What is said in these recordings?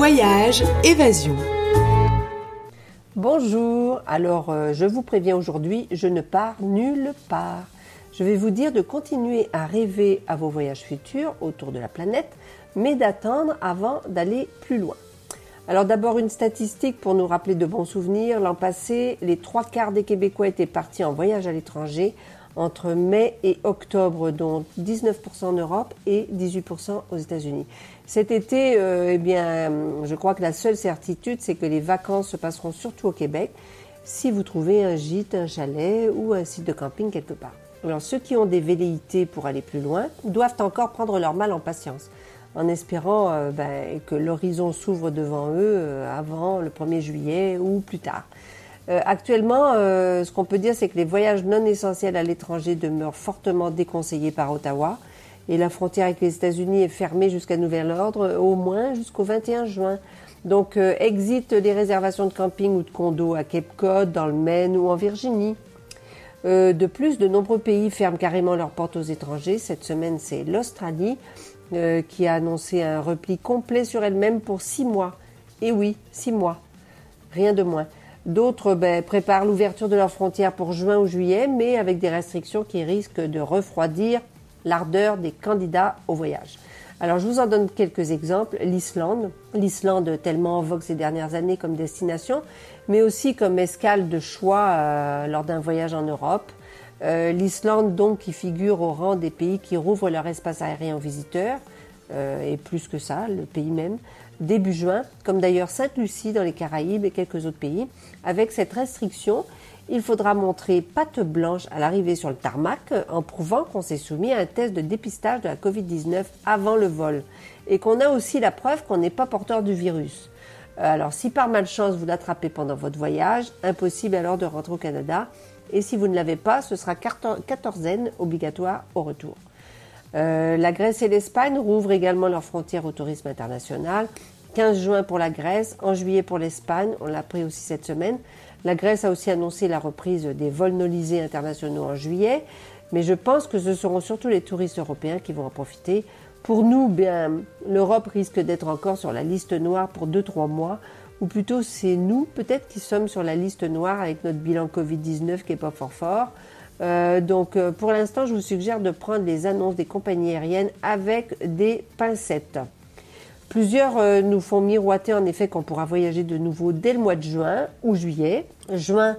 Voyage, évasion. Bonjour, alors euh, je vous préviens aujourd'hui, je ne pars nulle part. Je vais vous dire de continuer à rêver à vos voyages futurs autour de la planète, mais d'attendre avant d'aller plus loin. Alors d'abord une statistique pour nous rappeler de bons souvenirs. L'an passé, les trois quarts des Québécois étaient partis en voyage à l'étranger entre mai et octobre, dont 19% en Europe et 18% aux États-Unis. Cet été, euh, eh bien, je crois que la seule certitude, c'est que les vacances se passeront surtout au Québec, si vous trouvez un gîte, un chalet ou un site de camping quelque part. Alors ceux qui ont des velléités pour aller plus loin doivent encore prendre leur mal en patience, en espérant euh, ben, que l'horizon s'ouvre devant eux euh, avant le 1er juillet ou plus tard. Euh, actuellement, euh, ce qu'on peut dire, c'est que les voyages non essentiels à l'étranger demeurent fortement déconseillés par Ottawa et la frontière avec les États-Unis est fermée jusqu'à nouvel ordre, au moins jusqu'au 21 juin. Donc, euh, exit les réservations de camping ou de condos à Cape Cod, dans le Maine ou en Virginie. de plus, de nombreux pays ferment carrément leurs portes aux étrangers. Cette semaine, c'est l'Australie qui a annoncé un repli complet sur elle-même pour six mois. Et oui, six mois. Rien de moins. D'autres ben, préparent l'ouverture de leurs frontières pour juin ou juillet, mais avec des restrictions qui risquent de refroidir l'ardeur des candidats au voyage. Alors je vous en donne quelques exemples. L'Islande, l'Islande tellement en vogue ces dernières années comme destination, mais aussi comme escale de choix euh, lors d'un voyage en Europe. Euh, L'Islande donc qui figure au rang des pays qui rouvrent leur espace aérien aux visiteurs, et plus que ça, le pays même début juin, comme d'ailleurs Sainte-Lucie dans les Caraïbes et quelques autres pays. Avec cette restriction, il faudra montrer patte blanche à l'arrivée sur le tarmac en prouvant qu'on s'est soumis à un test de dépistage de la Covid-19 avant le vol et qu'on a aussi la preuve qu'on n'est pas porteur du virus. Euh, alors si par malchance vous l'attrapez pendant votre voyage, impossible alors de rentrer au Canada et si vous ne l'avez pas, ce sera quatorzaine obligatoire au retour. Euh, la Grèce et l'Espagne rouvrent également leurs frontières au tourisme international. 15 juin pour la Grèce, en juillet pour l'Espagne, on l'a pris aussi cette semaine. La Grèce a aussi annoncé la reprise des vols nolisés internationaux en juillet, mais je pense que ce seront surtout les touristes européens qui vont en profiter. Pour nous, bien, l'Europe risque d'être encore sur la liste noire pour 2-3 mois, ou plutôt c'est nous peut-être qui sommes sur la liste noire avec notre bilan Covid-19 qui est pas fort fort. Euh, donc euh, pour l'instant, je vous suggère de prendre les annonces des compagnies aériennes avec des pincettes. Plusieurs euh, nous font miroiter en effet qu'on pourra voyager de nouveau dès le mois de juin ou juillet. Juin,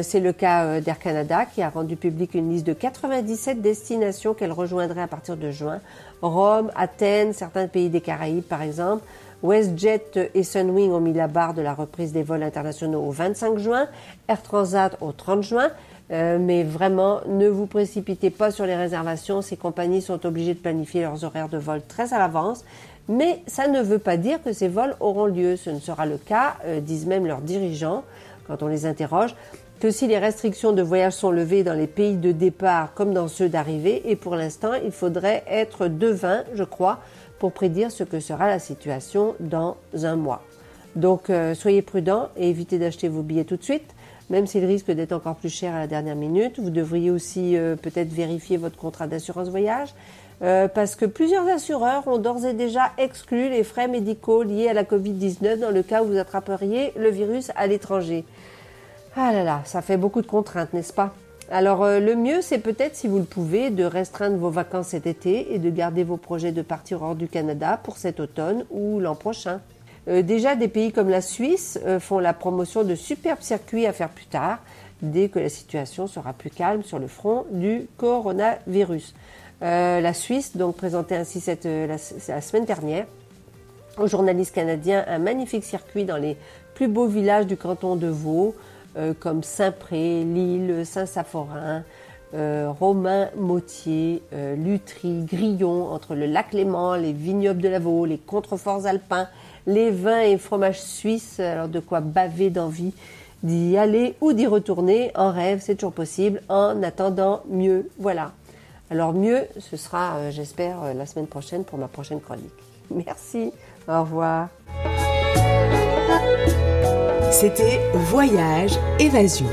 c'est le cas d'Air Canada qui a rendu public une liste de 97 destinations qu'elle rejoindrait à partir de juin. Rome, Athènes, certains pays des Caraïbes par exemple. WestJet et Sunwing ont mis la barre de la reprise des vols internationaux au 25 juin, Air Transat au 30 juin. Euh, mais vraiment, ne vous précipitez pas sur les réservations. Ces compagnies sont obligées de planifier leurs horaires de vol très à l'avance. Mais ça ne veut pas dire que ces vols auront lieu. Ce ne sera le cas, euh, disent même leurs dirigeants quand on les interroge, que si les restrictions de voyage sont levées dans les pays de départ comme dans ceux d'arrivée. Et pour l'instant, il faudrait être devin, je crois, pour prédire ce que sera la situation dans un mois. Donc euh, soyez prudents et évitez d'acheter vos billets tout de suite même s'il risque d'être encore plus cher à la dernière minute. Vous devriez aussi euh, peut-être vérifier votre contrat d'assurance voyage. Euh, parce que plusieurs assureurs ont d'ores et déjà exclu les frais médicaux liés à la Covid-19 dans le cas où vous attraperiez le virus à l'étranger. Ah là là, ça fait beaucoup de contraintes, n'est-ce pas? Alors euh, le mieux, c'est peut-être, si vous le pouvez, de restreindre vos vacances cet été et de garder vos projets de partir hors du Canada pour cet automne ou l'an prochain. Euh, déjà, des pays comme la Suisse euh, font la promotion de superbes circuits à faire plus tard, dès que la situation sera plus calme sur le front du coronavirus. Euh, la Suisse donc présentait ainsi cette, la, semaine dernière aux journalistes canadiens un magnifique circuit dans les plus beaux villages du canton de Vaud, comme Saint-Pré, Lille, Saint-Saphorin, Romain, Mautier, Lutry, Grillon, entre le lac Léman, les vignobles de la Vaud, les contreforts alpins, les vins et fromages suisses, alors de quoi baver d'envie d'y aller ou d'y retourner en rêve, c'est toujours possible, en attendant mieux. Voilà. Alors mieux, ce sera, euh, j'espère, euh, la semaine prochaine pour ma prochaine chronique. Merci, au revoir. C'était Voyage Évasion.